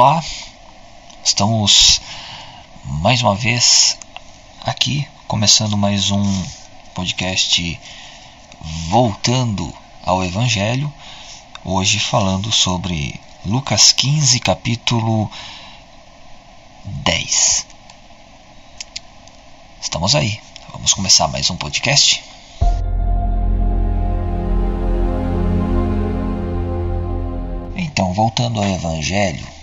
Olá, estamos mais uma vez aqui começando mais um podcast voltando ao Evangelho. Hoje falando sobre Lucas 15, capítulo 10. Estamos aí, vamos começar mais um podcast. Então, voltando ao Evangelho,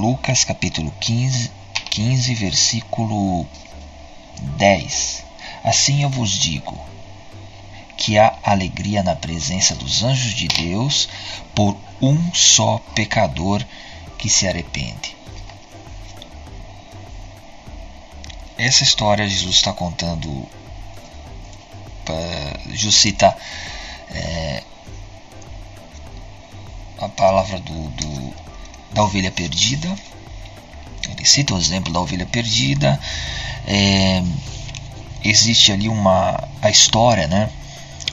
Lucas capítulo 15, 15, versículo 10. Assim eu vos digo que há alegria na presença dos anjos de Deus por um só pecador que se arrepende. Essa história Jesus está contando. Jesus cita é, a palavra do, do, da ovelha perdida. Ele cita o exemplo da ovelha perdida. É, existe ali uma a história, né?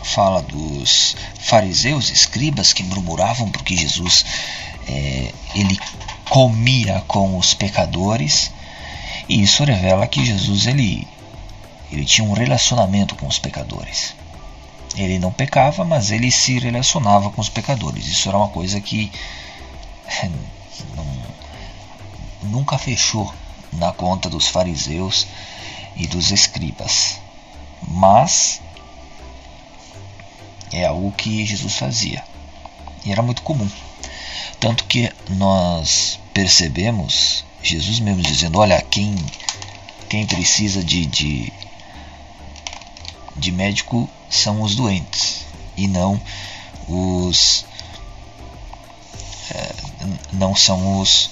Fala dos fariseus, escribas que murmuravam porque Jesus é, ele comia com os pecadores. E isso revela que Jesus ele, ele tinha um relacionamento com os pecadores. Ele não pecava, mas ele se relacionava com os pecadores. Isso era uma coisa que nunca fechou na conta dos fariseus e dos escribas. Mas é algo que Jesus fazia. E era muito comum. Tanto que nós percebemos Jesus mesmo dizendo: Olha, quem, quem precisa de, de, de médico são os doentes e não os é, não são os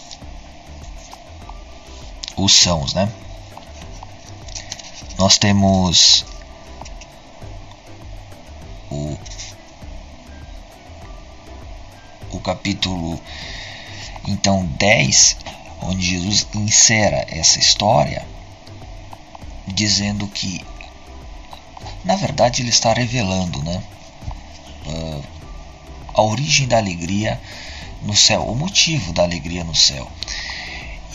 os sãos, né? Nós temos o o capítulo então 10, onde Jesus insera essa história dizendo que na verdade, ele está revelando né, uh, a origem da alegria no céu, o motivo da alegria no céu.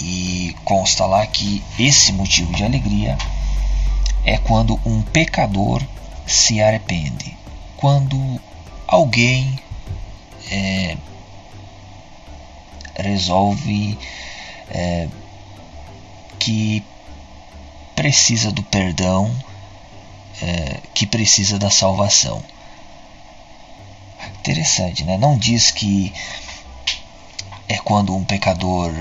E consta lá que esse motivo de alegria é quando um pecador se arrepende, quando alguém é, resolve é, que precisa do perdão é, que precisa da salvação. Interessante, né? Não diz que é quando um pecador.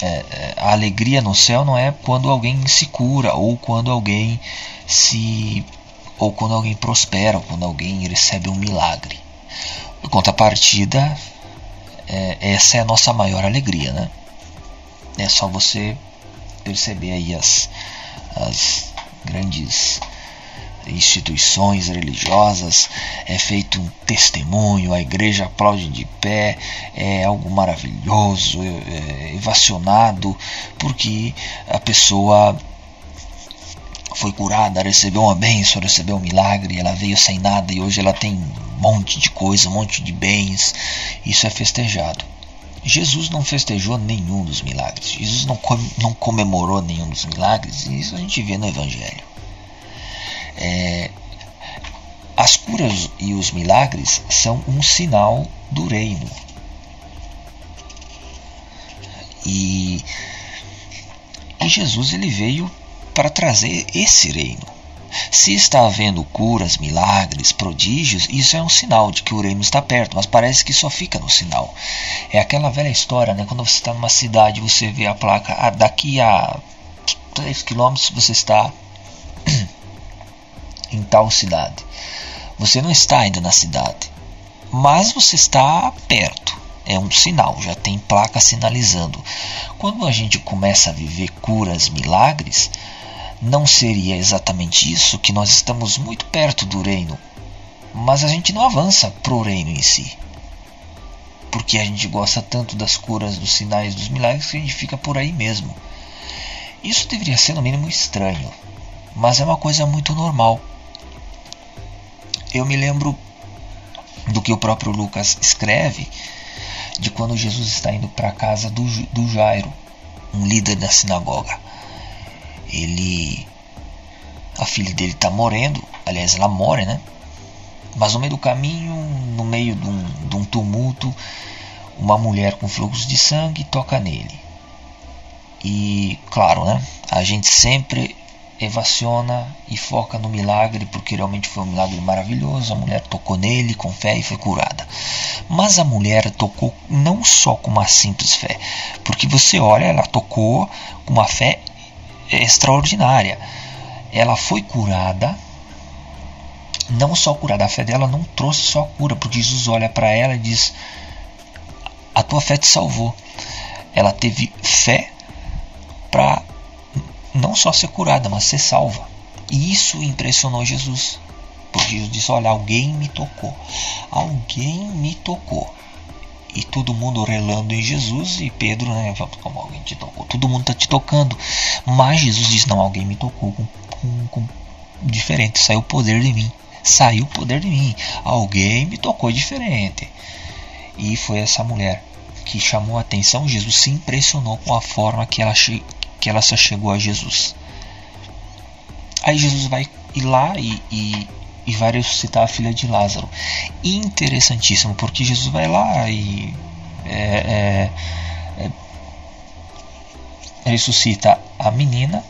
É, é, a alegria no céu não é quando alguém se cura ou quando alguém se. ou quando alguém prospera, ou quando alguém recebe um milagre. Em contrapartida, é, essa é a nossa maior alegria, né? É só você perceber aí as, as grandes instituições religiosas, é feito um testemunho, a igreja aplaude de pé, é algo maravilhoso, é, é evacionado, porque a pessoa foi curada, recebeu uma bênção, recebeu um milagre, ela veio sem nada e hoje ela tem um monte de coisa, um monte de bens, isso é festejado. Jesus não festejou nenhum dos milagres, Jesus não, não comemorou nenhum dos milagres, e isso a gente vê no Evangelho. É, as curas e os milagres são um sinal do reino. E, e Jesus ele veio para trazer esse reino. Se está havendo curas, milagres, prodígios, isso é um sinal de que o reino está perto, mas parece que só fica no sinal. É aquela velha história, né? Quando você está numa cidade, você vê a placa, ah, daqui a 3 quilômetros você está em tal cidade. Você não está ainda na cidade, mas você está perto. É um sinal, já tem placa sinalizando. Quando a gente começa a viver curas, milagres, não seria exatamente isso que nós estamos muito perto do reino, mas a gente não avança para o reino em si. Porque a gente gosta tanto das curas, dos sinais, dos milagres que a gente fica por aí mesmo. Isso deveria ser no mínimo estranho, mas é uma coisa muito normal. Eu me lembro do que o próprio Lucas escreve, de quando Jesus está indo para a casa do, do Jairo, um líder da sinagoga. Ele. A filha dele está morrendo, aliás, ela morre, né? Mas no meio do caminho, no meio de um, de um tumulto, uma mulher com fluxo de sangue toca nele. E, claro, né? A gente sempre evaciona e foca no milagre, porque realmente foi um milagre maravilhoso. A mulher tocou nele com fé e foi curada. Mas a mulher tocou não só com uma simples fé, porque você olha, ela tocou com uma fé extraordinária. Ela foi curada, não só curada, a fé dela não trouxe só cura, porque Jesus olha para ela e diz: A tua fé te salvou. Ela teve fé para não só ser curada, mas ser salva. E isso impressionou Jesus. Porque Jesus disse: Olha, alguém me tocou. Alguém me tocou. E todo mundo relando em Jesus. E Pedro, né? Como alguém te tocou? Todo mundo está te tocando. Mas Jesus disse: Não, alguém me tocou com, com, com diferente. Saiu o poder de mim. Saiu o poder de mim. Alguém me tocou diferente. E foi essa mulher que chamou a atenção. Jesus se impressionou com a forma que ela, que ela só chegou a Jesus. Aí Jesus vai ir lá e, e, e vai ressuscitar a filha de Lázaro. Interessantíssimo, porque Jesus vai lá e é, é, é, ressuscita a menina.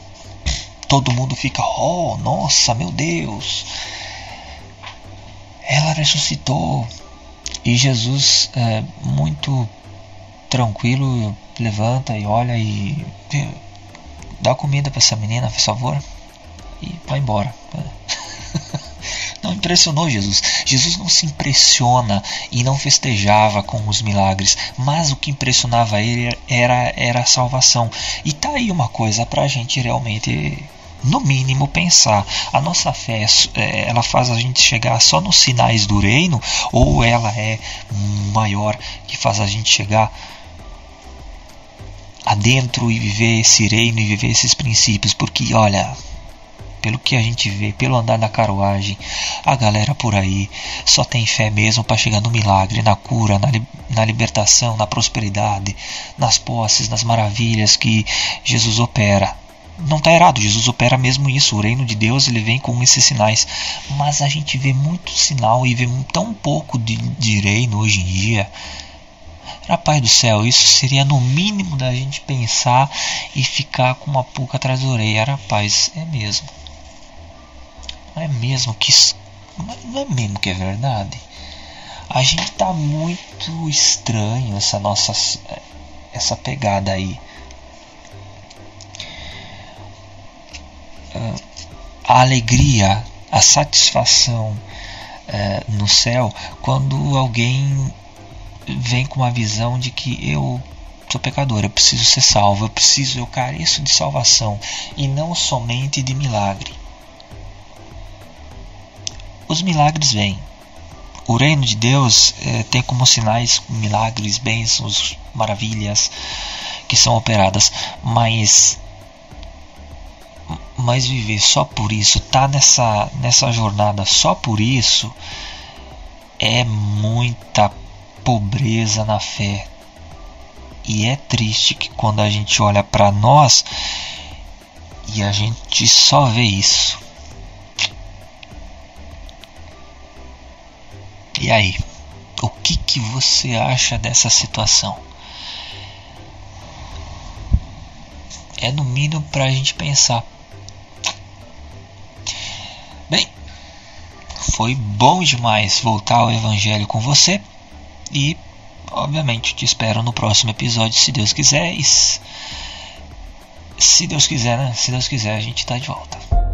Todo mundo fica, oh, nossa, meu Deus, ela ressuscitou. E Jesus, é, muito tranquilo, levanta e olha e dá comida para essa menina, por favor, e vai embora. Não impressionou Jesus. Jesus não se impressiona e não festejava com os milagres, mas o que impressionava ele era, era a salvação. E tá aí uma coisa para a gente realmente no mínimo pensar a nossa fé é, ela faz a gente chegar só nos sinais do reino ou ela é maior que faz a gente chegar adentro e viver esse reino e viver esses princípios, porque olha, pelo que a gente vê, pelo andar da carruagem, a galera por aí só tem fé mesmo para chegar no milagre, na cura, na, li na libertação, na prosperidade, nas posses, nas maravilhas que Jesus opera. Não está errado, Jesus opera mesmo isso. O reino de Deus ele vem com esses sinais. Mas a gente vê muito sinal e vê tão pouco de, de reino hoje em dia Rapaz do céu, isso seria no mínimo da gente pensar e ficar com uma pulga atrás da orelha. Rapaz, é mesmo. Não é mesmo que não é mesmo que é verdade. A gente tá muito estranho essa nossa essa pegada aí. A alegria, a satisfação eh, no céu quando alguém vem com uma visão de que eu sou pecador, eu preciso ser salvo, eu preciso, eu careço de salvação e não somente de milagre. Os milagres vêm. O reino de Deus é, tem como sinais milagres, bênçãos, maravilhas que são operadas, mas mas viver só por isso, tá nessa nessa jornada só por isso é muita pobreza na fé. E é triste que quando a gente olha para nós e a gente só vê isso. E aí, o que, que você acha dessa situação? É no mínimo para a gente pensar. Bem, foi bom demais voltar ao Evangelho com você. E, obviamente, te espero no próximo episódio, se Deus quiser. E se Deus quiser, né? Se Deus quiser, a gente tá de volta.